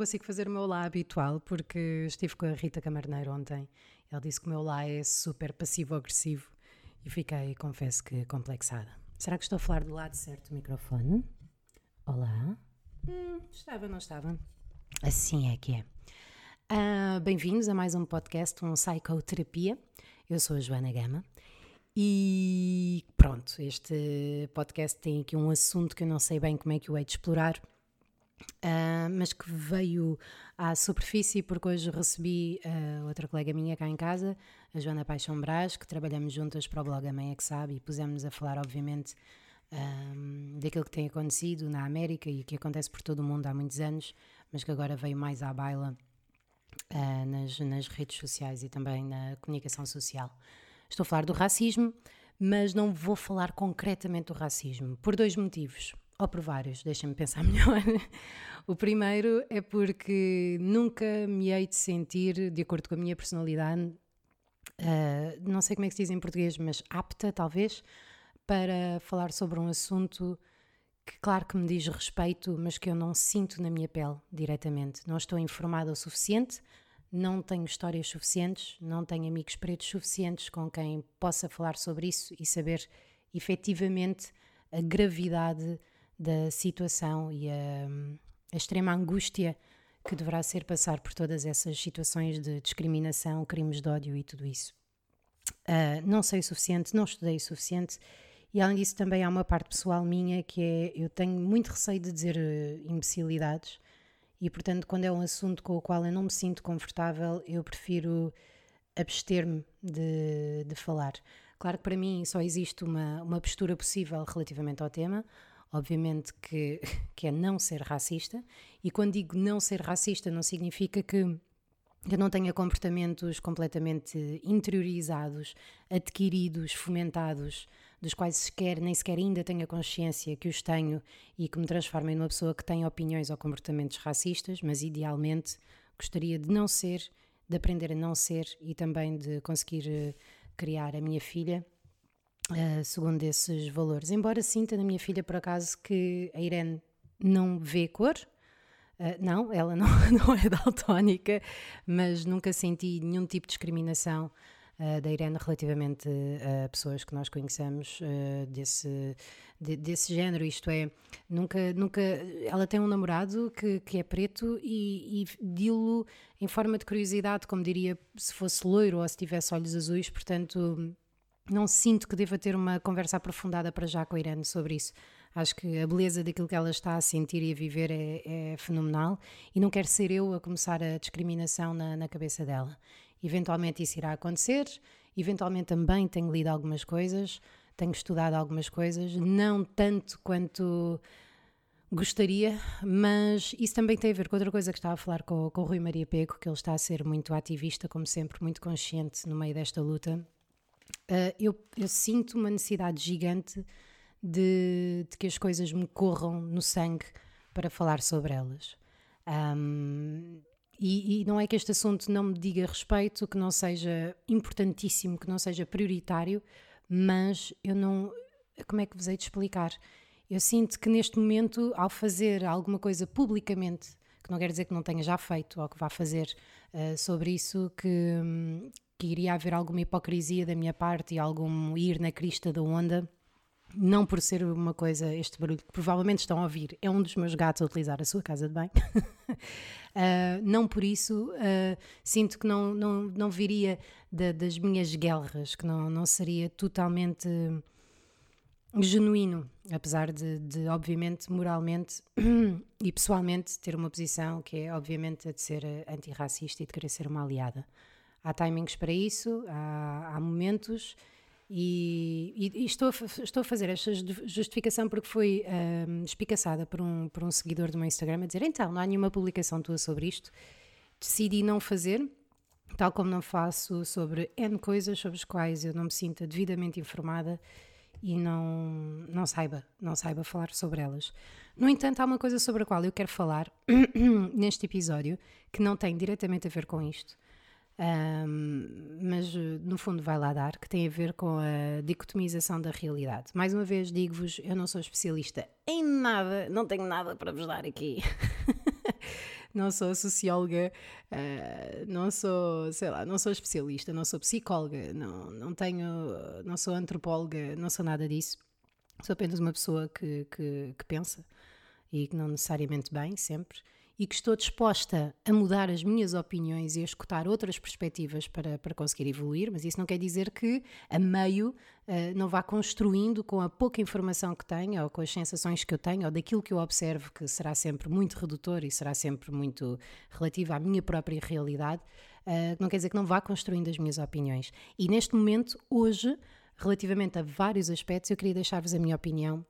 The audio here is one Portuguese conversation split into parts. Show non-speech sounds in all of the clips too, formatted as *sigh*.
consigo fazer o meu lá habitual porque estive com a Rita Camarneiro ontem. Ela disse que o meu lá é super passivo-agressivo e fiquei, confesso que, complexada. Será que estou a falar do lado certo do microfone? Olá? Hum, estava, não estava? Assim é que é. Uh, Bem-vindos a mais um podcast, um Psicoterapia. Eu sou a Joana Gama e pronto, este podcast tem aqui um assunto que eu não sei bem como é que o hei de explorar, Uh, mas que veio à superfície porque hoje recebi uh, outra colega minha cá em casa, a Joana Paixão Brás, que trabalhamos juntas para o blog A Mãe é que Sabe e pusemos a falar, obviamente, um, daquilo que tem acontecido na América e que acontece por todo o mundo há muitos anos, mas que agora veio mais à baila uh, nas, nas redes sociais e também na comunicação social. Estou a falar do racismo, mas não vou falar concretamente do racismo, por dois motivos ou por vários, deixem-me pensar *laughs* melhor. o primeiro é porque nunca me hei de sentir, de acordo com a minha personalidade, uh, não sei como é que se diz em português, mas apta, talvez, para falar sobre um assunto que, claro que me diz respeito, mas que eu não sinto na minha pele diretamente. Não estou informada o suficiente, não tenho histórias suficientes, não tenho amigos pretos suficientes com quem possa falar sobre isso e saber efetivamente a gravidade da situação e a, a extrema angústia que deverá ser passar por todas essas situações de discriminação, crimes de ódio e tudo isso. Uh, não sei o suficiente, não estudei o suficiente e além disso também há uma parte pessoal minha que é eu tenho muito receio de dizer uh, imbecilidades e portanto quando é um assunto com o qual eu não me sinto confortável eu prefiro abster-me de, de falar. Claro que para mim só existe uma, uma postura possível relativamente ao tema, obviamente que, *laughs* que é não ser racista, e quando digo não ser racista, não significa que eu não tenha comportamentos completamente interiorizados, adquiridos, fomentados, dos quais sequer, nem sequer ainda tenho a consciência que os tenho e que me transformem numa pessoa que tem opiniões ou comportamentos racistas, mas idealmente gostaria de não ser, de aprender a não ser e também de conseguir eh, criar a minha filha uh, segundo esses valores. Embora sinta na minha filha, por acaso, que a Irene não vê cor. Uh, não, ela não, *laughs* não é daltónica, mas nunca senti nenhum tipo de discriminação uh, da Irene relativamente a pessoas que nós conhecemos uh, desse, de, desse género. Isto é, nunca, nunca. Ela tem um namorado que, que é preto e, e dilo em forma de curiosidade, como diria se fosse loiro ou se tivesse olhos azuis, portanto não sinto que deva ter uma conversa aprofundada para já com a Irene sobre isso. Acho que a beleza daquilo que ela está a sentir e a viver é, é fenomenal e não quero ser eu a começar a discriminação na, na, cabeça dela. Eventualmente isso irá acontecer, eventualmente também tenho lido algumas coisas, tenho estudado algumas coisas, não tanto quanto gostaria, mas isso também tem a ver com outra coisa que estava a falar com, com o Rui Maria Pego, que ele está a ser muito ativista, como sempre, muito consciente no meio desta luta uh, eu, eu, sinto uma necessidade gigante de, de, que as coisas me corram no sangue para falar sobre elas. Um, e, e, não é que este assunto não me diga respeito, que não seja importantíssimo, que não seja prioritário, mas eu não. Como é que vos hei de explicar? Eu sinto que neste momento, ao fazer alguma coisa publicamente, que não quer dizer que não tenha já feito ou que vá fazer uh, sobre isso, que, que iria haver alguma hipocrisia da minha parte e algum ir na crista da onda. Não por ser uma coisa, este barulho que provavelmente estão a ouvir, é um dos meus gatos a utilizar a sua casa de banho. uh, *laughs* não por isso uh, sinto que não, não, não viria de, das minhas guerras, que não, não seria totalmente genuíno, apesar de, de, obviamente, moralmente *clears throat* e pessoalmente ter uma posição que é, obviamente, a de ser antirracista e de querer ser uma aliada há timings para isso, há, há momentos. E, e, e, estou, a, estou a fazer esta justificação porque foi um, espicaçada por um, por um seguidor do meu Instagram a dizer: então, não há nenhuma publicação tua sobre isto. Decidi não fazer, tal como não faço sobre N coisas sobre as quais eu não me sinta devidamente informada e não, não saiba, não saiba falar sobre elas. No entanto, há uma coisa sobre a qual eu quero falar *clears throat* neste episódio que não tem diretamente a ver com isto um, mas no fundo vai lá dar, que tem a ver com a dicotomização da realidade. Mais uma vez digo-vos, eu não sou especialista em nada, não tenho nada para vos dar aqui. *laughs* não sou socióloga, uh, não sou, sei lá, não sou especialista, não sou psicóloga, não, não tenho, não sou antropóloga, não sou nada disso. Sou apenas uma pessoa que, que, que pensa e que não necessariamente bem, sempre e que estou disposta a mudar as minhas opiniões e a escutar outras perspectivas para, para conseguir evoluir, mas isso não quer dizer que a meio uh, não vá construindo com a pouca informação que tenho ou com as sensações que eu tenho ou daquilo que eu observo que será sempre muito redutor e será sempre muito relativo à minha própria realidade, uh, não quer dizer que não vá construindo as minhas opiniões. E neste momento, hoje, relativamente a vários aspectos, eu queria deixar-vos a minha opinião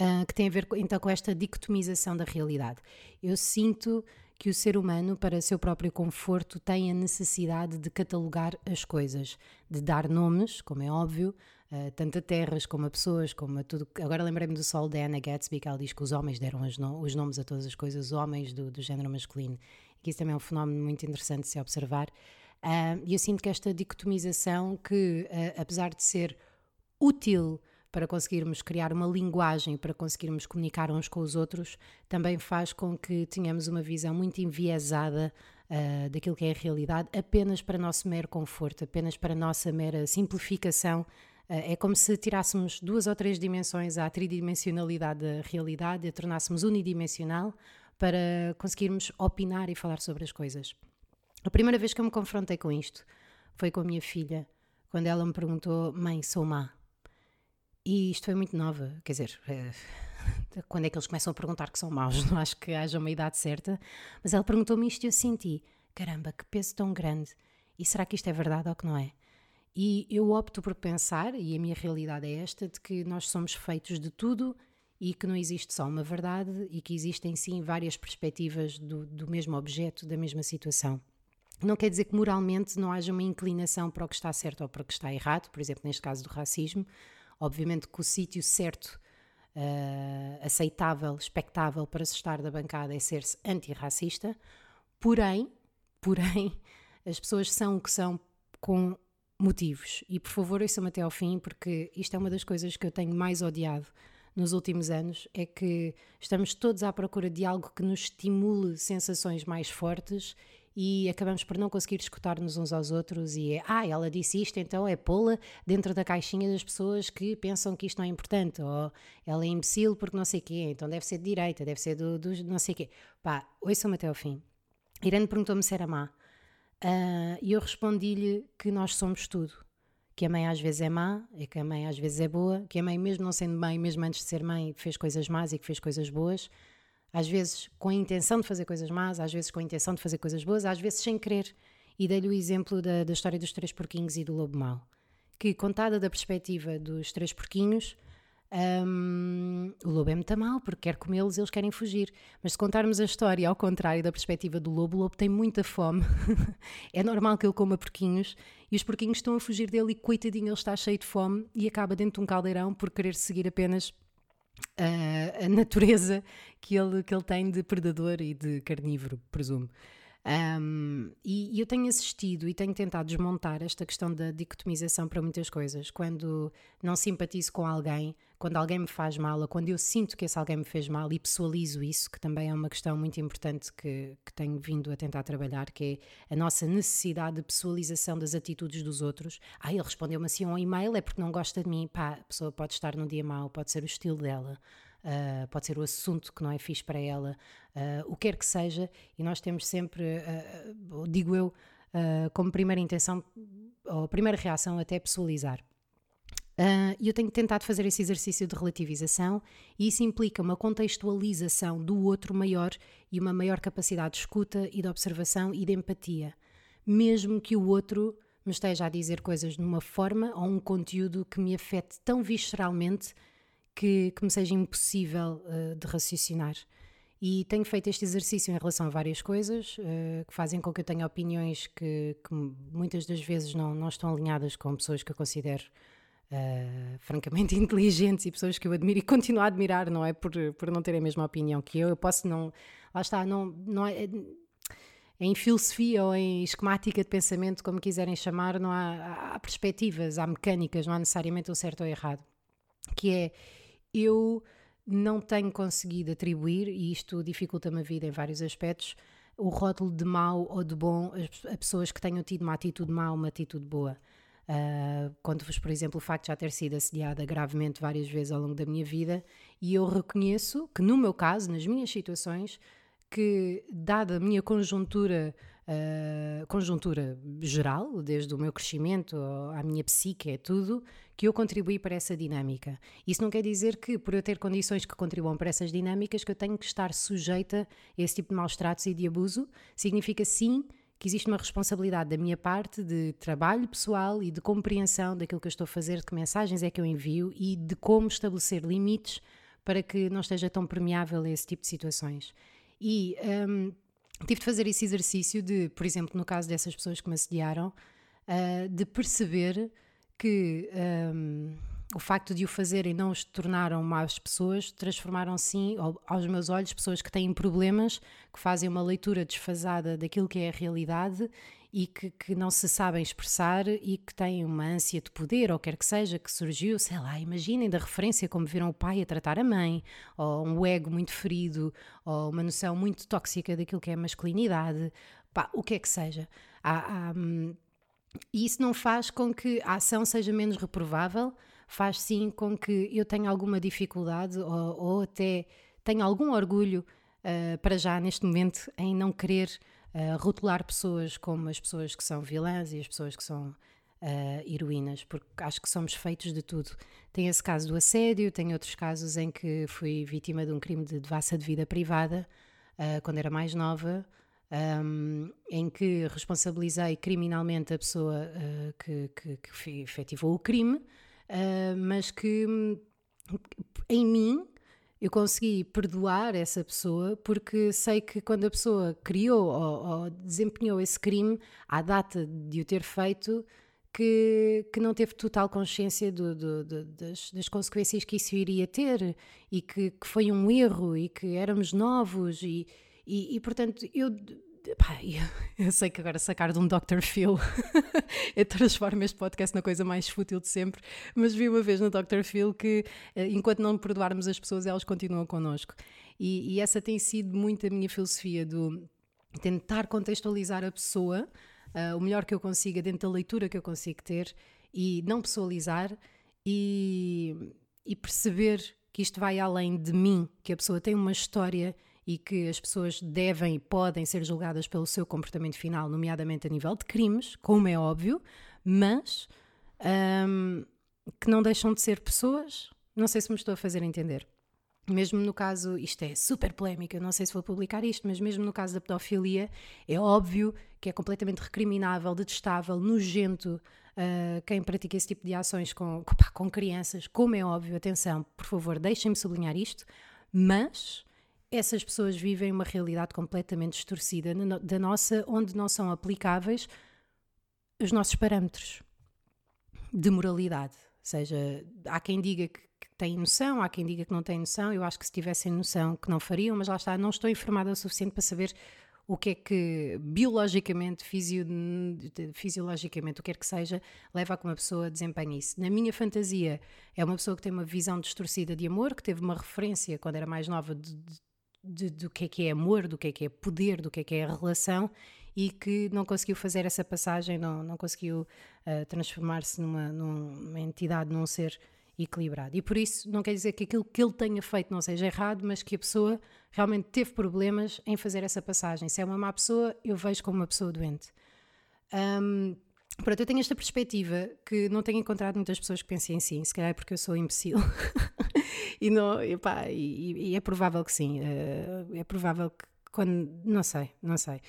uh, que tem a ver então com esta dicotomização da realidade. Eu sinto que o ser humano, para seu próprio conforto, tem a necessidade de catalogar as coisas, de dar nomes, como é óbvio, uh, tanto a terras como a pessoas, como a tudo. Agora lembrei-me do sol da Anna Gatsby, que ela diz que os homens deram no os nomes a todas as coisas, homens do, do género masculino. E que isso também é um fenómeno muito interessante de se observar. Uh, e eu sinto que esta dicotomização, que uh, apesar de ser útil para conseguirmos criar uma linguagem, para conseguirmos comunicar uns com os outros, também faz com que tenhamos uma visão muito enviesada uh, daquilo que é a realidade, apenas para nosso mero conforto, apenas para nossa mera simplificação. Uh, é como se tirássemos duas ou três dimensões à tridimensionalidade da realidade a tornássemos unidimensional para conseguirmos opinar e falar sobre as coisas. A primeira vez que eu me confrontei com isto foi com a minha filha, quando ela me perguntou: Mãe, sou má? E isto foi muito nova, quer dizer, é, *laughs* quando é que eles começam a perguntar que são maus? *laughs* Não acho que haja uma idade certa, mas ela perguntou-me isto e eu senti: caramba, que peso tão grande! E será que isto é verdade ou que não é? E eu opto por pensar, e a minha realidade é esta, de que nós somos feitos de tudo e que não existe só uma verdade e que existem sim várias perspectivas do, do mesmo objeto, da mesma situação. Não quer dizer que moralmente não haja uma inclinação para o que está certo ou para o que está errado, por exemplo, neste caso do racismo, Obviamente que o sítio certo, uh, aceitável, expectável para se estar da bancada é ser-se antirracista, porém, porém, *laughs* as pessoas são o que são com motivos. E por favor, ouçam-me até ao fim, porque isto é uma das coisas que eu tenho mais odiado nos últimos anos, é que estamos todos à procura de algo que nos estimule sensações mais fortes e acabamos por não conseguir escutar-nos uns aos outros e é, ah, ela disse isto, então é pô-la dentro da caixinha das pessoas que pensam que isto não é importante, ou ela é imbecil porque não sei o quê, então deve ser de direita, deve ser do, do não sei o quê. Pá, ouçam-me até ao fim. Irene perguntou-me se era má, uh, e eu respondi-lhe que nós somos tudo. Que a mãe às vezes é má, e que a mãe às vezes é boa, que a mãe, mesmo não sendo mãe, mesmo antes de ser mãe, fez coisas más e que fez coisas boas, às vezes com a intenção de fazer coisas más, às vezes com a intenção de fazer coisas boas, às vezes sem querer. E dei-lhe o exemplo da, da história dos três porquinhos e do lobo mau, que contada da perspectiva dos três porquinhos, um, o lobo é muito mal porque quer comê-los, eles querem fugir. Mas se contarmos a história ao contrário da perspectiva do lobo, o lobo tem muita fome. *laughs* é normal que ele coma porquinhos e os porquinhos estão a fugir dele e coitadinho ele está cheio de fome e acaba dentro de um caldeirão por querer seguir apenas a, a natureza que ele, que ele tem de predador e de carnívoro, presumo. Um, e, e, eu tenho assistido e tenho tentado desmontar esta questão da dicotomização para muitas coisas. Quando não simpatizo com alguém, quando alguém me faz mal, ou quando eu sinto que esse alguém me fez mal e pessoalizo isso, que também é uma questão muito importante que, que tenho vindo a tentar trabalhar, que é a nossa necessidade de pessoalização das atitudes dos outros. Ah, ele respondeu-me assim um e-mail, é porque não gosta de mim. Pá, a pessoa pode estar num dia mau, pode ser o estilo dela. Uh, pode ser o assunto que não é fixe para ela, uh, o que quer que seja, e nós temos sempre, uh, digo eu, como primeira intenção, ou primeira reação, até pessoalizar. E eu tenho tentado fazer esse exercício de relativização, e isso implica uma contextualização do outro maior e uma maior capacidade de escuta e de observação e de empatia, mesmo que o outro me esteja a dizer coisas numa forma ou um conteúdo que me afete tão visceralmente que, que me seja impossível uh, de raciocinar. E tenho feito este exercício em relação a várias coisas uh, que fazem com que eu tenha opiniões que, que, muitas das vezes não, não estão alinhadas com pessoas que eu considero uh, francamente *laughs* inteligentes e pessoas que eu admiro e continuo a admirar, não é? Por, por não terem a mesma opinião que eu. Eu posso não. Lá está, não, não é, em filosofia ou em esquemática de pensamento, como quiserem chamar, não há, há perspectivas, há mecânicas, não há necessariamente o certo ou errado. Que é eu não tenho conseguido atribuir, e isto dificulta-me a vida em vários aspectos, o rótulo de mau ou de bom a pessoas que tenham tido uma atitude má ou uma atitude boa. Uh, Conto-vos, por exemplo, o facto de já ter sido assediada gravemente várias vezes ao longo da minha vida, e eu reconheço que, no meu caso, nas minhas situações, que, dada a minha conjuntura uh, conjuntura geral, desde o meu crescimento à minha psique, é tudo, que eu contribuí para essa dinâmica. Isso não quer dizer que, por eu ter condições que contribuam para essas dinâmicas, que eu tenho que estar sujeita a esse tipo de maus tratos e de abuso. Significa sim que existe uma responsabilidade da minha parte de trabalho pessoal e de compreensão daquilo que eu estou a fazer, de que mensagens é que eu envio e de como estabelecer limites para que não esteja tão permeável a esse tipo de situações. E um, tive de fazer esse exercício de, por exemplo, no caso dessas pessoas que me assediaram, uh, de perceber que um, o facto de o fazerem não os tornaram más pessoas, transformaram sim, aos meus olhos, pessoas que têm problemas, que fazem uma leitura desfasada daquilo que é a realidade e que, que, não se sabem expressar e que têm uma ânsia de poder, ou quer que seja, que surgiu, sei lá, imaginem da referência como viram o pai a tratar a mãe, ou um ego muito ferido, ou uma noção muito tóxica daquilo que é masculinidade, pá, o que é que seja. Há, há, hum, e isso não faz com que a ação seja menos reprovável, faz sim com que eu tenha alguma dificuldade ou, ou até tenha algum orgulho uh, para já neste momento em não querer uh, rotular pessoas como as pessoas que são vilãs e as pessoas que são uh, heroínas, porque acho que somos feitos de tudo. Tem esse caso do assédio, tem outros casos em que fui vítima de um crime de devassa de vida privada quando era mais nova. Um, em que responsabilizei criminalmente a pessoa que, que, que efetivou o crime, uh, mas que em mim eu consegui perdoar essa pessoa porque sei que quando a pessoa criou ou, ou desempenhou esse crime, à data de o ter feito, que, que não teve total consciência do, do, do, das, das, consequências que isso iria ter e que, que, foi um erro e que éramos novos e, e, e portanto eu Pá, *laughs* eu, sei que agora sacar de um Dr. Phil *laughs* eu transformo este podcast na coisa mais fútil de sempre, mas vi uma vez no Dr. Phil que eh, enquanto não perdoarmos as pessoas, elas continuam connosco. E, e essa tem sido muito a minha filosofia do tentar contextualizar a pessoa uh, o melhor que eu consiga dentro da leitura que eu consigo ter e não pessoalizar e, e perceber que isto vai além de mim, que a pessoa tem uma história e que as pessoas devem e podem ser julgadas pelo seu comportamento final, nomeadamente a nível de crimes, como é óbvio, mas um, que não deixam de ser pessoas. Não sei se me estou a fazer entender. Mesmo no caso, isto é super polémico, eu não sei se vou publicar isto, mas mesmo no caso da pedofilia, é óbvio que é completamente recriminável, detestável, nojento uh, quem pratica esse tipo de ações com, com crianças, como é óbvio, atenção, por favor, deixem-me sublinhar isto, mas essas pessoas vivem uma realidade completamente distorcida da nossa, onde não são aplicáveis os nossos parâmetros de moralidade. Ou seja, há quem diga que, que tem noção, há quem diga que não tem noção. Eu acho que se tivessem noção que não fariam, mas lá está, não estou informada o suficiente para saber o que é que biologicamente, fisio, fisiologicamente, o que quer que seja, leva a que uma pessoa desempenhe isso. Na minha fantasia, é uma pessoa que tem uma visão distorcida de amor, que teve uma referência quando era mais nova de, de de, do que é que é amor, do que é que é poder, do que é que é relação e que não conseguiu fazer essa passagem, não, não conseguiu uh, transformar-se numa, numa entidade, num ser equilibrado. E por isso não quer dizer que aquilo que ele tenha feito não seja errado, mas que a pessoa realmente teve problemas em fazer essa passagem. Se é uma má pessoa, eu vejo como uma pessoa doente. Um, Pronto, eu tenho esta perspectiva que não tenho encontrado muitas pessoas que pensem assim, se calhar é porque eu sou imbecil. *laughs* e, não, epá, e, e, é provável que sim. Uh, é provável que quando. Não sei, não sei.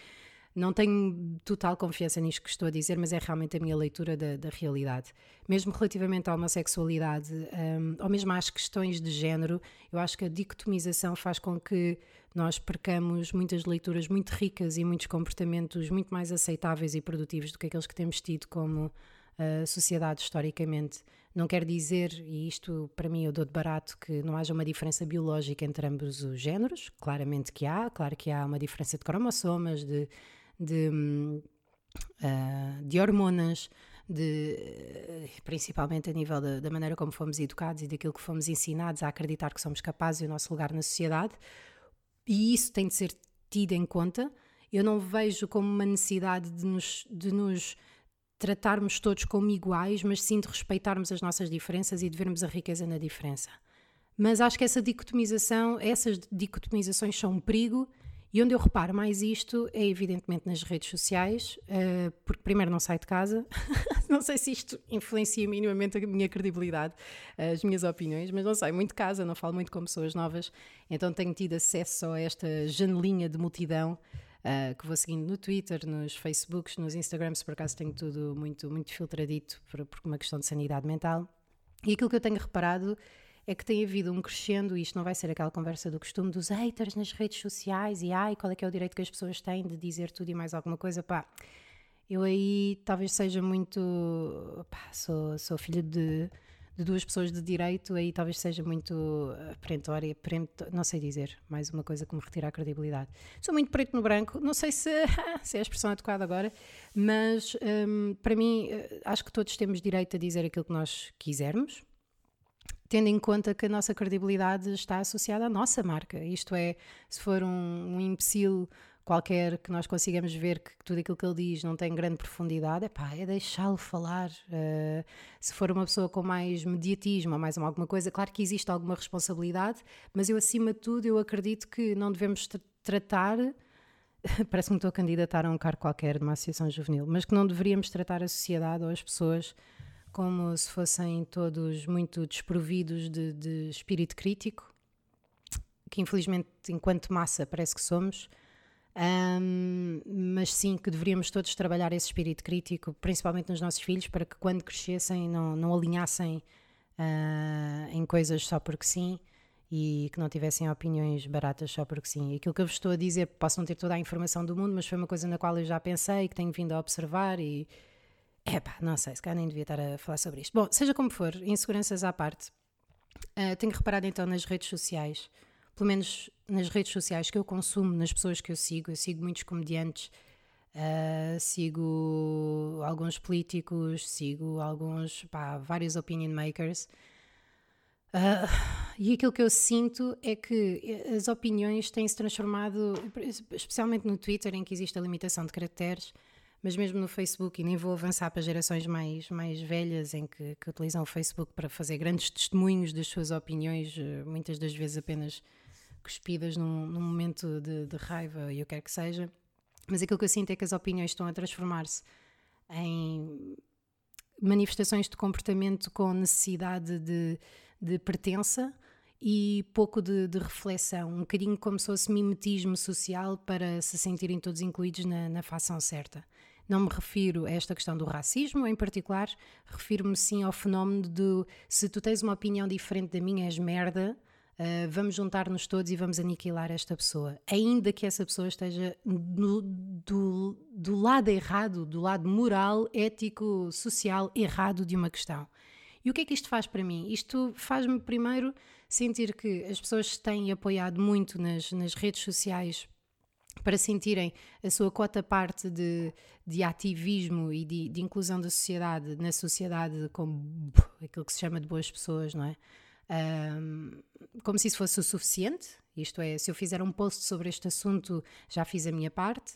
Não tenho total confiança nisto que estou a dizer, mas é realmente a minha leitura da, da realidade. Mesmo relativamente à homossexualidade, um, ou mesmo às questões de género, eu acho que a dicotomização faz com que nós percamos muitas leituras muito ricas e muitos comportamentos muito mais aceitáveis e produtivos do que aqueles que temos tido como uh, sociedade historicamente. Não quer dizer, e isto para mim eu dou de barato, que não haja uma diferença biológica entre ambos os géneros. Claramente que há, claro que há uma diferença de cromossomas, de, de, uh, de hormonas, de, eh, principalmente a nível da, da, maneira como fomos educados e daquilo que fomos ensinados a acreditar que somos capazes e o nosso lugar na sociedade, e isso tem de ser tido em conta. Eu não vejo como uma necessidade de nos, de nos tratarmos todos como iguais, mas sim de respeitarmos as nossas diferenças e de vermos a riqueza na diferença. Mas acho que essa dicotomização, essas dicotomizações são um perigo e onde eu reparo mais isto é evidentemente nas redes sociais, uh, porque primeiro não saio de casa, *laughs* não sei se isto influencia minimamente a minha credibilidade, as minhas opiniões, mas não saio muito de casa, não falo muito com pessoas novas, então tenho tido acesso a esta janelinha de multidão uh, que vou seguindo no Twitter, nos Facebooks, nos Instagrams, por acaso tenho tudo muito, muito filtradito por, por uma questão de sanidade mental. E aquilo que eu tenho reparado é que tem havido um crescendo, e isto não vai ser aquela conversa do costume dos haters nas redes sociais e ai, qual é que é o direito que as pessoas têm de dizer tudo e mais alguma coisa, pá. Eu aí talvez seja muito. Pá, sou, sou filho de, de duas pessoas de direito, aí talvez seja muito perentória, perento, não sei dizer, mais uma coisa que me retira a credibilidade. Sou muito preto no branco, não sei se, *laughs* se é a expressão adequada agora, mas hum, para mim eh, acho que todos temos direito a dizer aquilo que nós quisermos, tendo em conta que a nossa credibilidade está associada à nossa marca. Isto é, se for um, um imbecil qualquer que nós consigamos ver que tudo aquilo que ele diz não tem grande profundidade, epá, é deixá-lo falar. Uh, se for uma pessoa com mais mediatismo ou mais alguma coisa, claro que existe alguma responsabilidade, mas eu, acima de tudo, eu acredito que não devemos tra tratar. *laughs* Parece que me estou a candidatar a um cargo qualquer de uma associação juvenil, mas que não deveríamos tratar a sociedade ou as pessoas como se fossem todos muito desprovidos de, de espírito crítico, que infelizmente, enquanto massa, parece que somos. Um, mas sim que deveríamos todos trabalhar esse espírito crítico, principalmente nos nossos filhos, para que quando crescessem não, não alinhassem uh, em coisas só porque sim e que não tivessem opiniões baratas só porque sim. Aquilo que eu vos estou a dizer, posso não ter toda a informação do mundo, mas foi uma coisa na qual eu já pensei, que tenho vindo a observar e Epá, não sei, se calhar nem devia estar a falar sobre isto. Bom, seja como for, inseguranças à parte, uh, tenho reparado então nas redes sociais, pelo menos nas redes sociais que eu consumo, nas pessoas que eu sigo, eu sigo muitos comediantes, uh, sigo alguns políticos, sigo alguns, pá, vários opinion makers. Uh, e aquilo que eu sinto é que as opiniões têm se transformado, especialmente no Twitter, em que existe a limitação de caracteres, mas mesmo no Facebook, e nem vou avançar para gerações mais, mais velhas em que, que utilizam o Facebook para fazer grandes testemunhos das suas opiniões, eh, muitas das vezes apenas cuspidas num, num momento de, de raiva e que quer que seja. Mas aquilo que eu sinto é que as opiniões estão a transformar-se em manifestações de comportamento com necessidade de, de pertença e pouco de, de, reflexão, um bocadinho como se fosse mimetismo social para se sentirem todos incluídos na, na facção certa. Não me refiro a esta questão do racismo em particular, refiro-me sim ao fenómeno de se tu tens uma opinião diferente da minha, és merda, uh, vamos juntar-nos todos e vamos aniquilar esta pessoa. Ainda que essa pessoa esteja no, do, do lado errado, do lado moral, ético, social errado de uma questão. E o que é que isto faz para mim? Isto faz-me primeiro sentir que as pessoas têm apoiado muito nas, nas redes sociais para sentirem a sua cota parte de, de ativismo e de, de, inclusão da sociedade, na sociedade como aquilo que se chama de boas pessoas, não é? Um, como se isso fosse o suficiente, isto é, se eu fizer um post sobre este assunto, já fiz a minha parte.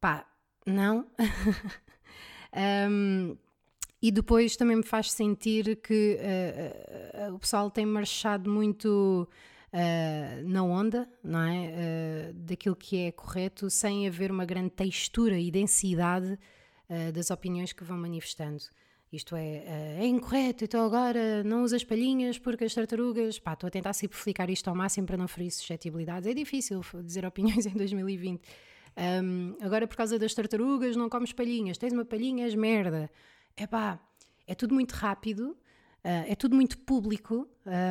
Pá, não. *laughs* um, e depois também me faz sentir que uh, uh, o pessoal tem marchado muito uh, na onda, não é? Daquilo que é correto, sem haver uma grande textura e densidade das opiniões que vão manifestando. Isto é, é incorreto, então agora não usa as palhinhas porque as tartarugas. Pá, estou a tentar simplificar isto ao máximo para não ferir suscetibilidades. É difícil dizer *laughs* opiniões em 2020. Um, agora, por causa das tartarugas, não comes palhinhas. Tens uma palhinha, és merda. É pá, é tudo muito rápido Uh, é tudo muito público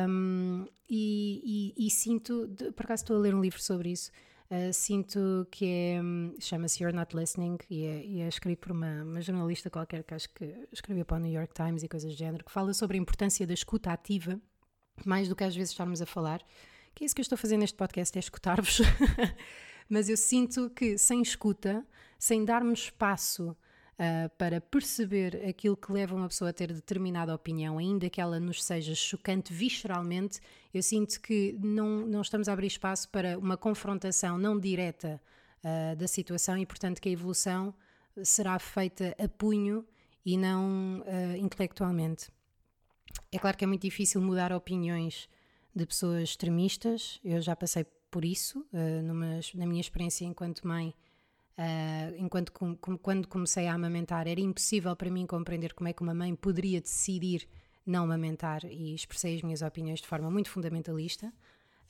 um, e, e, e, sinto, por acaso estou a ler um livro sobre isso, uh, sinto que é, um, chama-se You're Not Listening e é, e é, escrito por uma, uma, jornalista qualquer que acho que escreveu para o New York Times e coisas do género, que fala sobre a importância da escuta ativa, mais do que às vezes estarmos a falar, que é isso que eu estou fazendo neste podcast, é escutar-vos, *laughs* mas eu sinto que sem escuta, sem darmos espaço uh, para perceber aquilo que leva uma pessoa a ter determinada opinião, ainda que ela nos seja chocante visceralmente, eu sinto que não, não estamos a abrir espaço para uma confrontação não direta uh, da situação e, portanto, que a evolução será feita a punho e não uh, intelectualmente. É claro que é muito difícil mudar opiniões de pessoas extremistas, eu já passei por isso, numa, na minha experiência enquanto mãe. Uh, enquanto com, com, quando comecei a amamentar, era impossível para mim compreender como é que uma mãe poderia decidir não amamentar e expressei as minhas opiniões de forma muito fundamentalista.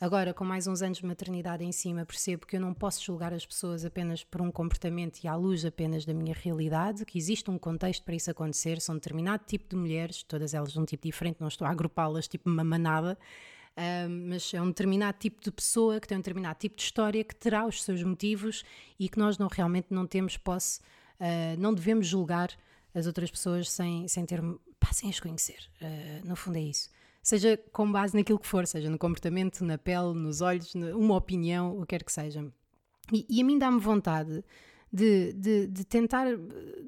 Agora, com mais uns anos de maternidade em cima, percebo que eu não posso julgar as pessoas apenas por um comportamento e à luz apenas da minha realidade, que existe um contexto para isso acontecer, são determinado tipo de mulheres, todas elas de um tipo diferente, não estou a agrupá-las tipo uma manada, mas é um determinado tipo de pessoa que tem um determinado tipo de história que terá os seus motivos e que nós não realmente não temos posse, uh, não devemos julgar as outras pessoas sem, sem ter, pá, sem as conhecer. Uh, no fundo é isso seja com base naquilo que for, seja no comportamento, na pele, nos olhos, uma opinião, o que quer que seja. E, e a mim dá-me vontade de, de, de, tentar,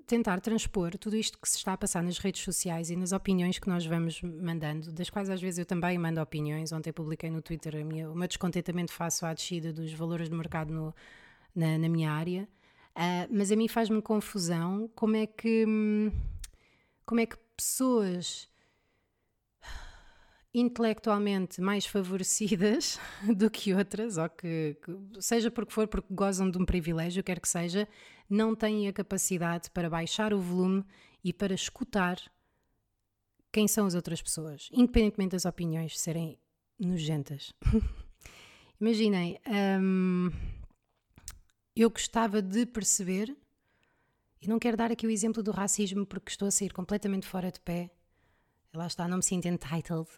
tentar transpor tudo isto que se está a passar nas redes sociais e nas opiniões que nós vamos mandando, das quais às vezes eu também mando opiniões. Ontem publiquei no Twitter a minha, o meu descontentamento face à descida dos valores de mercado no, na, na, minha área. Uh, mas a mim faz-me confusão como é que hum, como é que pessoas intelectualmente mais favorecidas *laughs* do que outras, ou que, que, seja porque for, porque gozam de um privilégio, quer que seja, não têm a capacidade para baixar o volume e para escutar quem são as outras pessoas, independentemente das opiniões serem nojentas. *laughs* Imaginem, hum, eu gostava de perceber, e não quero dar aqui o exemplo do racismo porque estou a sair completamente fora de pé lá está, não me sinto entitled,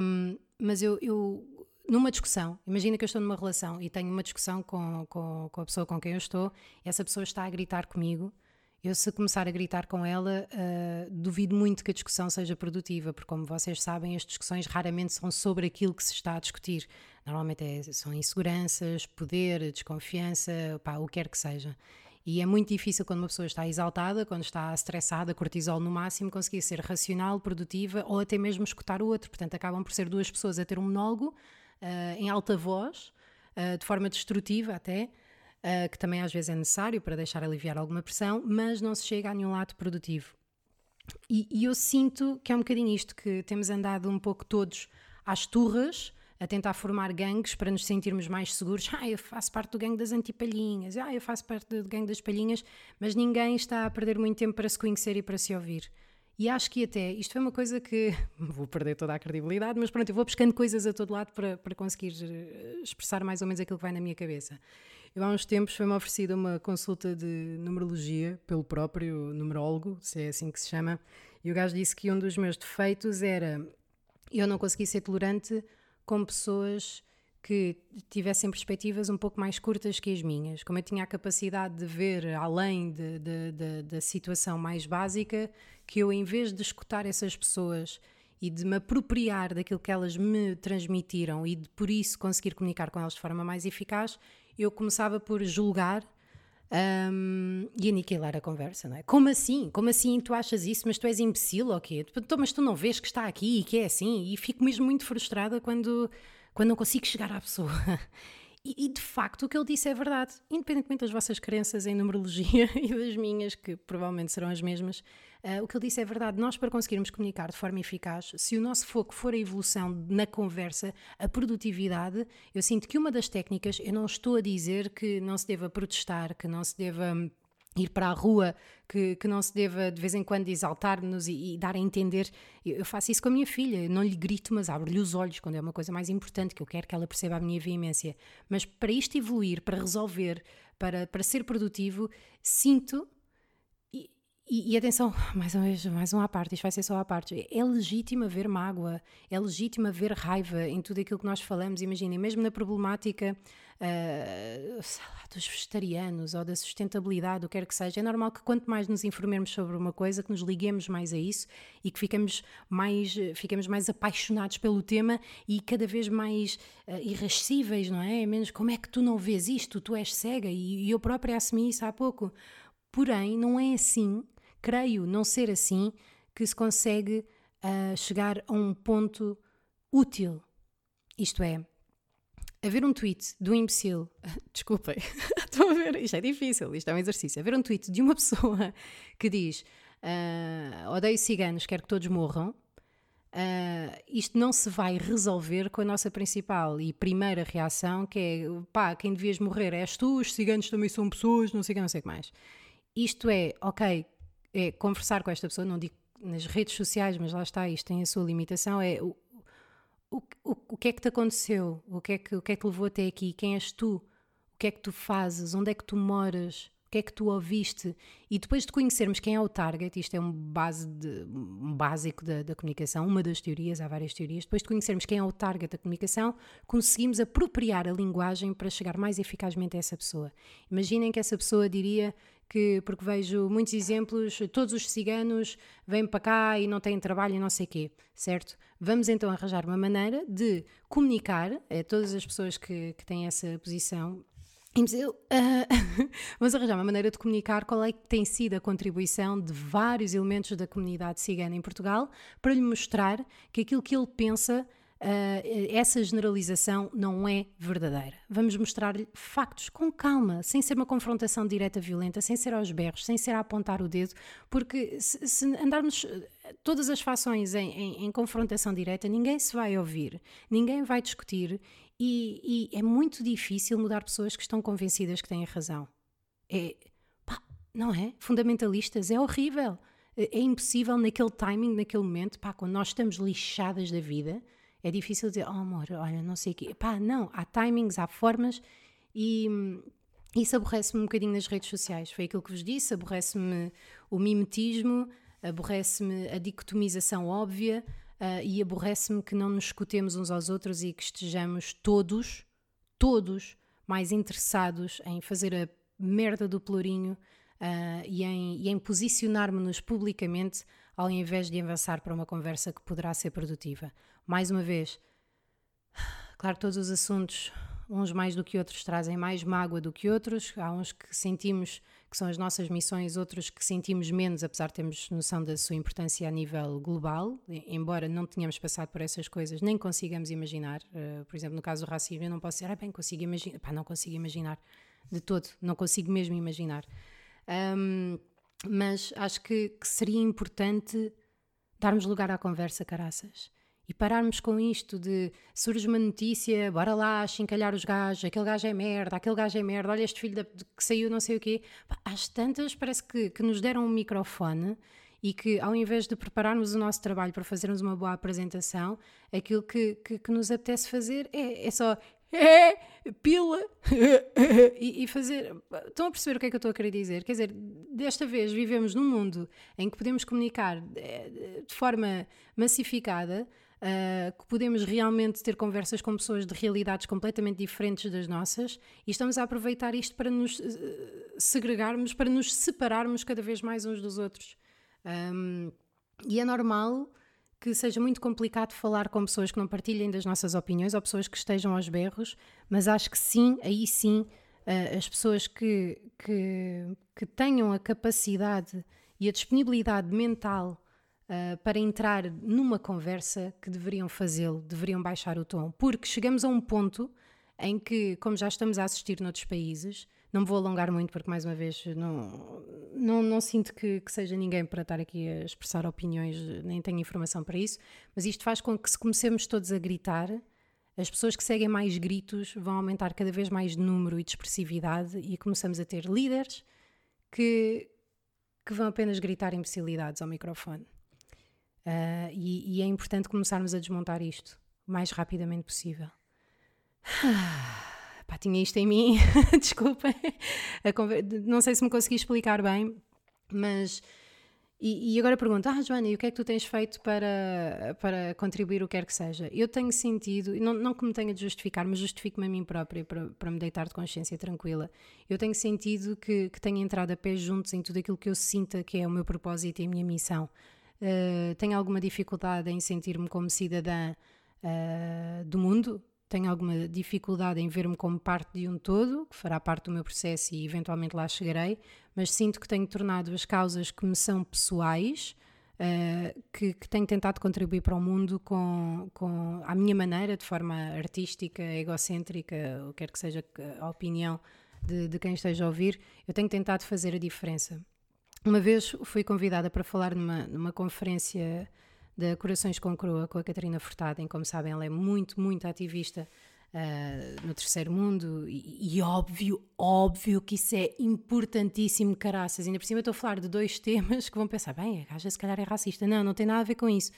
um, mas eu, eu, numa discussão, imagina que eu estou numa relação e tenho uma discussão com, com, com a pessoa com quem eu estou, essa pessoa está a gritar comigo, eu se começar a gritar com ela, uh, duvido muito que a discussão seja produtiva, porque como vocês sabem, as discussões raramente são sobre aquilo que se está a discutir. Normalmente é, são inseguranças, poder, desconfiança, pá, o que quer que seja. E é muito difícil quando uma pessoa está exaltada, quando está estressada, cortisol no máximo, conseguir ser racional, produtiva ou até mesmo escutar o outro. Portanto, acabam por ser duas pessoas a ter um monólogo uh, em alta voz, uh, de forma destrutiva até, uh, que também às vezes é necessário para deixar aliviar alguma pressão, mas não se chega a nenhum lado produtivo. E, e eu sinto que é um bocadinho isto, que temos andado um pouco todos às turras, a tentar formar gangues para nos sentirmos mais seguros. *laughs* Ah, eu faço parte do gangue das antipalhinhas, ah, eu faço parte do gangue das palhinhas, mas ninguém está a perder muito tempo para se conhecer e para se ouvir. E acho que até, isto foi uma coisa que *laughs* vou perder toda a credibilidade, mas pronto, eu vou buscando coisas a todo lado para, para conseguir eh, expressar mais ou menos aquilo que vai na minha cabeça. Eu há uns tempos foi-me oferecida uma consulta de numerologia pelo próprio numerólogo, se é assim que se chama, e o gajo disse que um dos meus defeitos era eu não conseguia ser tolerante com pessoas que tivessem perspectivas um pouco mais curtas que as minhas. Como eu tinha a capacidade de ver além de, de, de, da situação mais básica, que eu, em vez de escutar essas pessoas e de me apropriar daquilo que elas me transmitiram e de por isso conseguir comunicar com elas de forma mais eficaz, eu começava por julgar um, e aniquilar a conversa, não é? Como assim? Como assim tu achas isso? Mas tu és imbecil ou quê? Mas tu não vês que está aqui e que é assim? E fico mesmo muito frustrada quando, quando não consigo chegar à pessoa. *laughs* E, e, de facto o que ele disse é verdade. Independentemente das vossas crenças em numerologia *laughs* e das minhas, que provavelmente serão as mesmas, uh, o que ele disse é verdade. Nós, para conseguirmos comunicar de forma eficaz, se o nosso foco for a evolução na conversa, a produtividade, eu sinto que uma das técnicas, eu não estou a dizer que não se deva protestar, que não se deva ir para a rua, que, que não se deva de vez em quando exaltar-nos e, e, dar a entender. Eu, faço isso com a minha filha, eu não lhe grito, mas abro-lhe os olhos quando é uma coisa mais importante, que eu quero que ela perceba a minha veemência. Mas para isto evoluir, para resolver, para, para ser produtivo, sinto e, e, atenção, *laughs* mais uma vez, mais um à parte, isto vai ser só à parte. É legítimo haver mágoa, é legítimo haver raiva em tudo aquilo que nós falamos. Imaginem, mesmo na problemática uh, lá, dos vegetarianos ou da sustentabilidade, o que quer que seja, é normal que quanto mais nos informemos sobre uma coisa, que nos liguemos mais a isso e que ficamos mais, ficamos mais apaixonados pelo tema e cada vez mais uh, não é? Menos como é que tu não vês isto? Tu és cega e, e eu própria assumi isso há pouco. Porém, não é assim creio não ser assim que se consegue uh, chegar a um ponto útil. Isto é, haver um tweet um imbecil, *laughs* desculpem, *laughs* estou a ver, isto é difícil, isto é um exercício. Haver um tweet de uma *laughs* pessoa que diz uh, odeio ciganos, quero que todos morram. Uh, isto não se vai resolver com a nossa principal e primeira reação, que é pá, quem devias morrer és tu, os ciganos também são pessoas, não sei o que, não sei o que mais. Isto é, ok, é conversar com esta pessoa, não digo nas redes sociais, mas lá está, isto tem a sua limitação, é o, o, o, o que é que te aconteceu, o que é que, o que é que te levou até aqui, quem és tu, o que é que tu fazes, onde é que tu moras, o que é que tu ouviste? E depois de conhecermos quem é o target, isto é um, base de, um básico da, da, comunicação, uma das teorias, há várias teorias, depois de conhecermos quem é o target da comunicação, conseguimos apropriar a linguagem para chegar mais eficazmente a essa pessoa. Imaginem que essa pessoa diria que, porque vejo muitos exemplos, todos os ciganos vêm para cá e não têm trabalho e não sei quê, certo? Vamos então arranjar uma maneira de comunicar a todas as pessoas que, que têm essa posição eu, uh, *laughs* vamos arranjar uma maneira de comunicar qual é que tem sido a contribuição de vários elementos da comunidade cigana em Portugal para lhe mostrar que aquilo que ele pensa Uh, essa generalização não é verdadeira. Vamos mostrar-lhe factos com calma, sem ser uma confrontação direta violenta, sem ser aos berros, sem ser a apontar o dedo, porque se, se andarmos eh, todas as fações em, em, em, confrontação direta, ninguém se vai ouvir, ninguém vai discutir e, e, é muito difícil mudar pessoas que estão convencidas que têm razão. É, pá, não é? Fundamentalistas, é horrível. É, é impossível naquele timing, naquele momento, pá, quando nós estamos lixadas da vida é difícil dizer, oh amor, olha, não sei o quê. Pá, não, há timings, há formas e isso aborrece-me um bocadinho nas redes sociais. Foi aquilo que vos disse, aborrece-me o mimetismo, aborrece-me a dicotomização óbvia uh, e aborrece-me que não nos escutemos uns aos outros e que estejamos todos, todos, mais interessados em fazer a merda do pelourinho uh, e em, em posicionarmos-nos publicamente ao invés de avançar para uma conversa que poderá ser produtiva. Mais uma vez, claro, todos os assuntos, uns mais do que outros, trazem mais mágoa do que outros. Há uns que sentimos que são as nossas missões, outros que sentimos menos, apesar de termos noção da sua importância a nível global, embora não tenhamos passado por essas coisas, nem consigamos imaginar. Uh, por exemplo, no caso do racismo, eu não posso dizer, ah, bem, consigo imaginar. Pá, não consigo imaginar de todo, não consigo mesmo imaginar. Um, mas acho que, que, seria importante darmos lugar à conversa, caraças. E pararmos com isto de surge uma notícia, bora lá, chincalhar os gajos, aquele gajo é merda, aquele gajo é merda, olha este filho da, que saiu não sei o quê. Às tantas parece que, que nos deram um microfone e que ao invés de prepararmos o nosso trabalho para fazermos uma boa apresentação, aquilo que, que, que nos apetece fazer é, é só é, pila *laughs* e, e, fazer. Estão a perceber o que é que eu estou a querer dizer? Quer dizer, desta vez vivemos num mundo em que podemos comunicar eh, de forma massificada. Uh, que podemos realmente ter conversas com pessoas de realidades completamente diferentes das nossas e estamos a aproveitar isto para nos uh, segregarmos, para nos separarmos cada vez mais uns dos outros. Um, e é normal que seja muito complicado falar com pessoas que não partilhem das nossas opiniões ou pessoas que estejam aos berros, mas acho que sim, aí sim, uh, as pessoas que, que, que, tenham a capacidade e a disponibilidade mental uh, para entrar numa conversa que deveriam fazê-lo, deveriam baixar o tom, porque chegamos a um ponto em que, como já estamos a assistir noutros países, não me vou alongar muito porque, mais uma vez, não, não, não sinto que, que, seja ninguém para estar aqui a expressar opiniões, nem tenho informação para isso, mas isto faz com que, se comecemos todos a gritar, as pessoas que seguem mais gritos vão aumentar cada vez mais de número e de expressividade e começamos a ter líderes que, que vão apenas gritar imbecilidades ao microfone. Uh, e, e é importante começarmos a desmontar isto o mais rapidamente possível. *sighs* Pá, tinha isto em mim, *laughs* desculpem. Não sei se me consegui explicar bem, mas. E, e, agora pergunto, ah, Joana, e o que é que tu tens feito para, para contribuir o que quer que seja? Eu tenho sentido, não, não que me tenha de justificar, mas justifico-me a mim própria para, para me deitar de consciência tranquila. Eu tenho sentido que, que tenho entrado a pé juntos em tudo aquilo que eu sinta que é o meu propósito e a minha missão. Uh, tenho alguma dificuldade em sentir-me como cidadã uh, do mundo, tenho alguma dificuldade em ver-me como parte de um todo, que fará parte do meu processo e eventualmente lá chegarei, mas sinto que tenho tornado as causas que me são pessoais, uh, que, que, tenho tentado contribuir para o mundo com, com, à minha maneira, de forma artística, egocêntrica, ou quer que seja a opinião de, de quem esteja a ouvir, eu tenho tentado fazer a diferença. Uma vez fui convidada para falar numa, numa conferência da Corações com Croa com a Catarina Furtado, em como sabem ela é muito, muito ativista uh, no terceiro mundo e, e, óbvio, óbvio que isso é importantíssimo, caraças. Ainda por cima estou a falar de dois temas que vão pensar, bem, a gaja se calhar é racista. Não, não tem nada a ver com isso.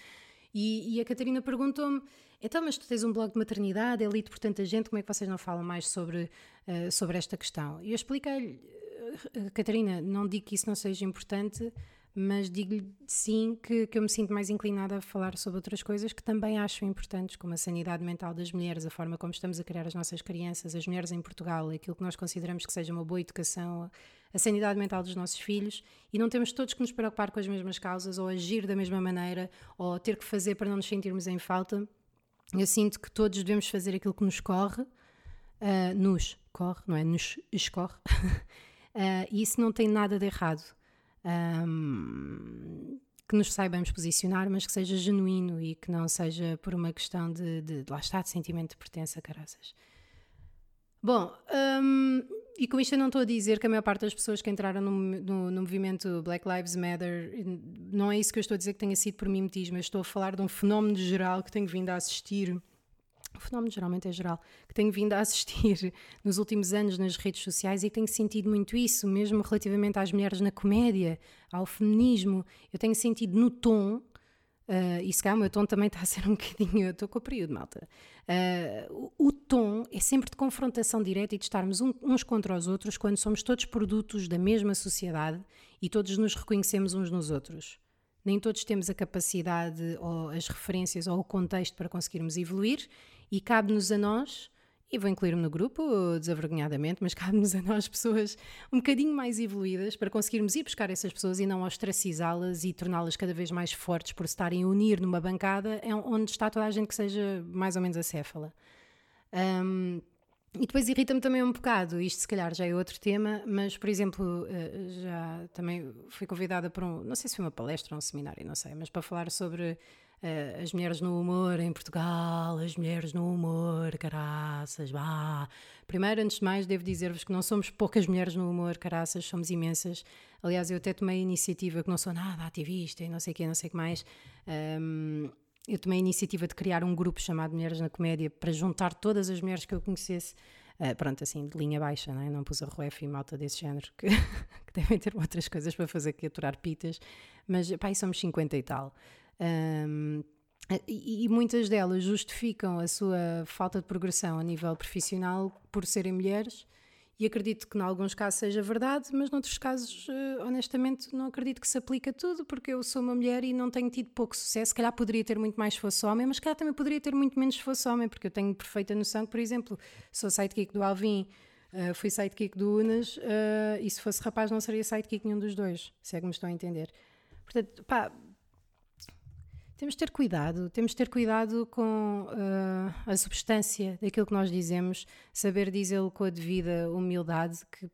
E, e a Catarina perguntou-me, então, mas tu tens um blog de maternidade, é lido por tanta gente, como é que vocês não falam mais sobre, uh, sobre esta questão? E eu expliquei-lhe, Catarina, não digo que isso não seja importante, mas digo-lhe sim que, que eu me sinto mais inclinada a falar sobre outras coisas que também acho importantes, como a sanidade mental das mulheres, a forma como estamos a criar as nossas crianças, as mulheres em Portugal, aquilo que nós consideramos que seja uma boa educação, a sanidade mental dos nossos filhos, e não temos todos que nos preocupar com as mesmas causas, ou agir da mesma maneira, ou ter que fazer para não nos sentirmos em falta. Eu sinto que todos devemos fazer aquilo que nos corre, uh, nos corre, não é? Nos escorre, *laughs* uh, e isso não tem nada de errado um, que nos saibamos posicionar, mas que seja genuíno e que não seja por uma questão de, de, de lá está, de sentimento de pertença, caraças. Bom, um, e com isto eu não estou a dizer que a maior parte das pessoas que entraram no, no, no, movimento Black Lives Matter, não é isso que eu estou a dizer que tenha sido por mimetismo, eu estou a falar de um fenómeno geral que tenho vindo a assistir o fenómeno geralmente é geral, que tenho vindo a assistir *laughs* nos últimos anos nas redes sociais e tenho sentido muito isso, mesmo relativamente às mulheres na comédia, ao feminismo. Eu tenho sentido no tom, uh, e se calhar o meu tom também está a ser um *laughs* bocadinho. Eu estou com o período, malta. Uh, o, o, tom é sempre de confrontação direta e de estarmos um, uns contra os outros quando somos todos produtos da mesma sociedade e todos nos reconhecemos uns nos outros. Nem todos temos a capacidade ou as referências ou o contexto para conseguirmos evoluir e cabe-nos a nós, e vou incluir-me no grupo desavergonhadamente, mas *laughs* cabe-nos a nós, pessoas um bocadinho mais evoluídas, para conseguirmos ir buscar essas pessoas e não ostracizá-las e torná-las cada vez mais fortes por estarem a unir numa bancada é onde está toda a gente que seja mais ou menos acéfala. Um, e depois irrita-me também um bocado, isto se calhar já é outro tema, mas por exemplo, eh, já também fui convidada para um, não sei se foi uma palestra ou um seminário, não sei, mas para falar sobre uh, as mulheres no humor em Portugal, as mulheres no humor, caraças, vá. Primeiro, antes de mais, devo dizer-vos que não somos poucas mulheres no humor, caraças, somos imensas. Aliás, eu até tomei a iniciativa, que não sou nada ativista e não sei o que, não sei o que mais. Um, ehm, eu tomei a iniciativa de criar um grupo chamado Mulheres na Comédia para juntar todas as mulheres que eu conhecesse. Uh, pronto, assim, de linha baixa, não, é? não pus a ruef e malta desse género, que, *laughs* que, devem ter outras coisas para fazer que aturar pitas, mas pá, somos 50 e tal. Um, e, muitas delas justificam a sua falta de progressão a nível profissional por serem mulheres, e acredito que, em alguns casos, seja verdade, mas noutros casos, uh, honestamente, não acredito que se aplique a tudo, porque eu sou uma mulher e não tenho tido pouco sucesso. Se calhar poderia ter muito mais se fosse homem, mas se calhar também poderia ter muito menos se fosse homem, porque eu tenho perfeita noção que, por exemplo, sou sidekick do Alvin. Uh, fui sidekick do Unas uh, e se fosse rapaz não seria sidekick nenhum dos dois, se é que me estão a entender. Portanto, pá, temos de ter cuidado, temos de ter cuidado com uh, a substância daquilo que nós dizemos, saber dizê-lo com a devida humildade, que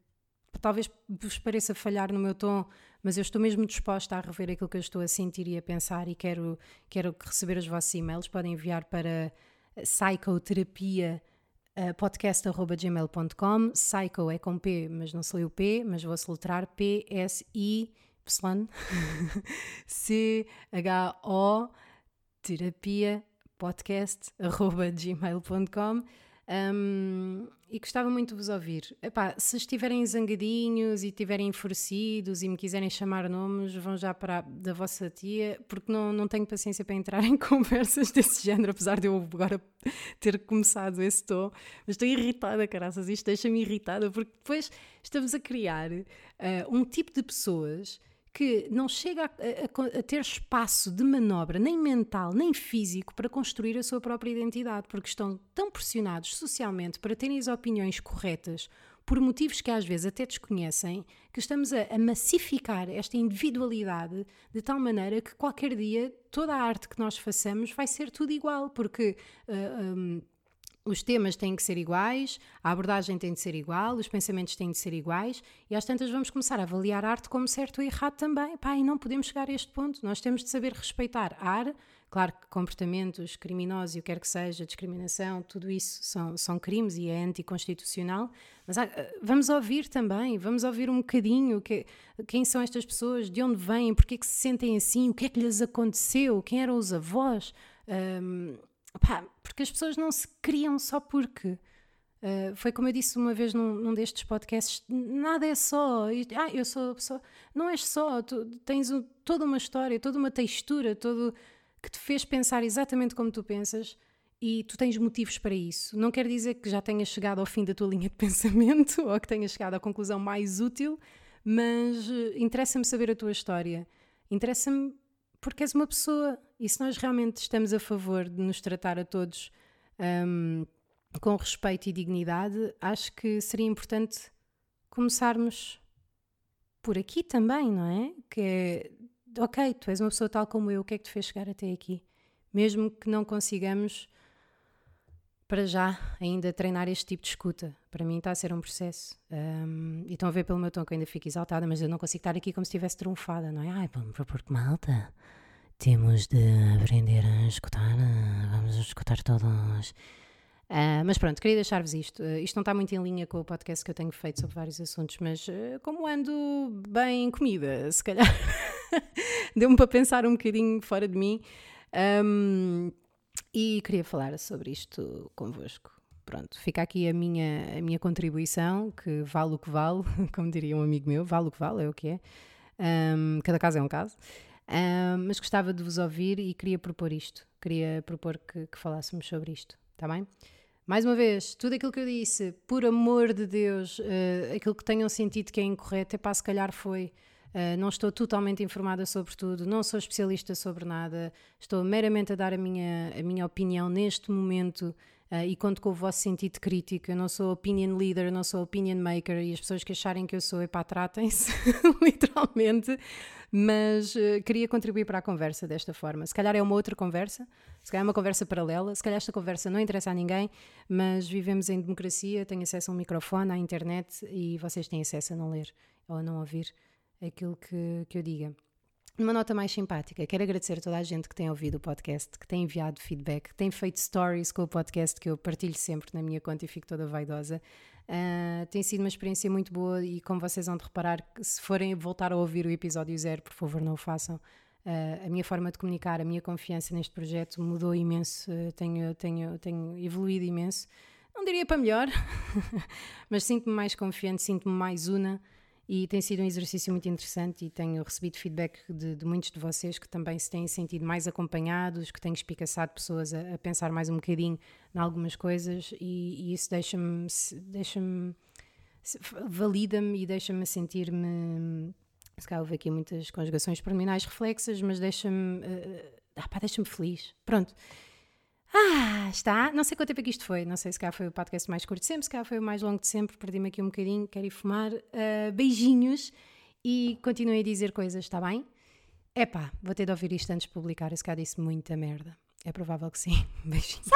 talvez vos pareça falhar no meu tom, mas eu estou mesmo disposta a rever aquilo que eu estou a sentir e a pensar e quero, quero receber os vossos e-mails. Podem enviar para psicoterapia podcast.gmail.com Psycho é com P, mas não sou o P, mas vou soletrar *laughs* C-H-O terapia podcast arroba gmail.com um, e gostava muito de vos ouvir. Epá, se estiverem zangadinhos e estiverem enfurecidos e me quiserem chamar nomes, vão já para a, da vossa tia, porque não, não tenho paciência para entrar *laughs* em conversas desse género, apesar de eu agora ter começado esse tom. Mas estou irritada, caraças, isto deixa-me irritada, porque depois estamos a criar uh, um tipo de pessoas que não chega a, a, a, ter espaço de manobra, nem mental, nem físico, para construir a sua própria identidade, porque estão tão pressionados socialmente para terem as opiniões corretas, por motivos que às vezes até desconhecem, que estamos a, a massificar esta individualidade de tal maneira que qualquer dia toda a arte que nós façamos vai ser tudo igual, porque. Uh, um, os temas têm que ser iguais, a abordagem tem de ser igual, os pensamentos têm de ser iguais e às tantas vamos começar a avaliar a arte como certo e errado também. Pá, e não podemos chegar a este ponto. Nós temos de saber respeitar a arte. Claro que comportamentos criminosos e o que quer que seja, discriminação, tudo isso são, são crimes e é anticonstitucional. Mas ah, vamos ouvir também, vamos ouvir um bocadinho que, quem são estas pessoas, de onde vêm, porque é que se sentem assim, o que é que lhes aconteceu, quem eram os avós. Um, Porque as pessoas não se criam só porque. Uh, foi como eu disse uma vez num, num, destes podcasts: nada é só. Ah, eu sou só. Não és só. Tu tens um, toda uma história, toda uma textura, todo que te fez pensar exatamente como tu pensas e tu tens motivos para isso. Não quer dizer que já tenhas chegado ao fim da tua *laughs* linha de pensamento ou que tenhas chegado à conclusão mais útil, mas uh, interessa-me saber a tua história. Interessa-me porque és uma pessoa e se nós realmente estamos a favor de nos tratar a todos um, com respeito e dignidade, acho que seria importante começarmos por aqui também, não é? Que é, ok, tu és uma pessoa tal como eu, o que é que te fez chegar até aqui? Mesmo que não consigamos, para já, ainda treinar este tipo de escuta. Para mim está a ser um processo. Um, e estão a ver pelo meu tom que eu ainda fico exaltada, mas eu não consigo estar aqui como se estivesse trunfada, não é? Ai, vamos propor que malta temos de aprender a escutar, vamos escutar todos. Uh, mas pronto, queria deixar-vos isto. Uh, isto não está muito em linha com o podcast que eu tenho feito sobre vários assuntos, mas uh, como ando bem comida, se calhar *laughs* deu-me para pensar um bocadinho fora de mim um, e queria falar sobre isto convosco. Pronto, fica aqui a minha, a minha contribuição, que vale o que vale, *laughs* como diria um amigo meu, vale o que vale, é o que é. Um, cada caso é um caso. Uh, mas gostava de vos ouvir e queria propor isto. Queria propor que, que falássemos sobre isto, está bem? Mais uma vez, tudo aquilo que eu disse, por amor de Deus, uh, aquilo que tenham sentido que é incorreto, é pá, se calhar foi. Uh, não estou totalmente informada sobre tudo, não sou especialista sobre nada, estou meramente a dar a minha, a minha opinião neste momento Uh, e conto com o vosso sentido crítico. Eu não sou opinion leader, não sou opinion maker e as pessoas que acharem que eu sou, epá, tratem-se, *laughs* literalmente. Mas uh, queria contribuir para a conversa desta forma. Se calhar é uma outra conversa, se calhar é uma conversa paralela, se calhar esta conversa não interessa a ninguém, mas vivemos em democracia, tenho acesso a um microfone, à internet e vocês têm acesso a não ler ou a não ouvir aquilo que, que eu diga. Numa nota mais simpática, quero agradecer a toda a gente que tem ouvido o podcast, que tem enviado feedback, que tem feito stories com o podcast que eu partilho sempre na minha conta e fico toda vaidosa. Uh, tem sido uma experiência muito boa e, como vocês vão de reparar, se forem voltar a ouvir o episódio zero, por favor, não o façam. Uh, a minha forma de comunicar, a minha confiança neste projeto mudou imenso, uh, tenho, tenho, tenho evoluído imenso. Não diria para melhor, *laughs* mas sinto-me mais confiante, sinto-me mais una e tem sido um exercício muito interessante e tenho recebido feedback de, de muitos de vocês que também se têm sentido mais acompanhados, que têm espicaçado pessoas a, a pensar mais um bocadinho em algumas coisas e, e isso deixa-me deixa-me valida-me e deixa-me sentir-me se calhar houve aqui muitas conjugações terminais reflexas, mas deixa-me uh, ah, deixa-me feliz. Pronto. Ah, está. Não sei quanto tempo é que isto foi. Não sei se cá foi o podcast mais curto de sempre, se cá foi o mais longo de sempre. Perdi-me aqui um bocadinho, quero ir fumar. Uh, beijinhos e continuem a dizer coisas, está bem? Epá, vou ter de ouvir isto antes de publicar. Esse cá disse muita merda. É provável que sim. *laughs* Beijinhos.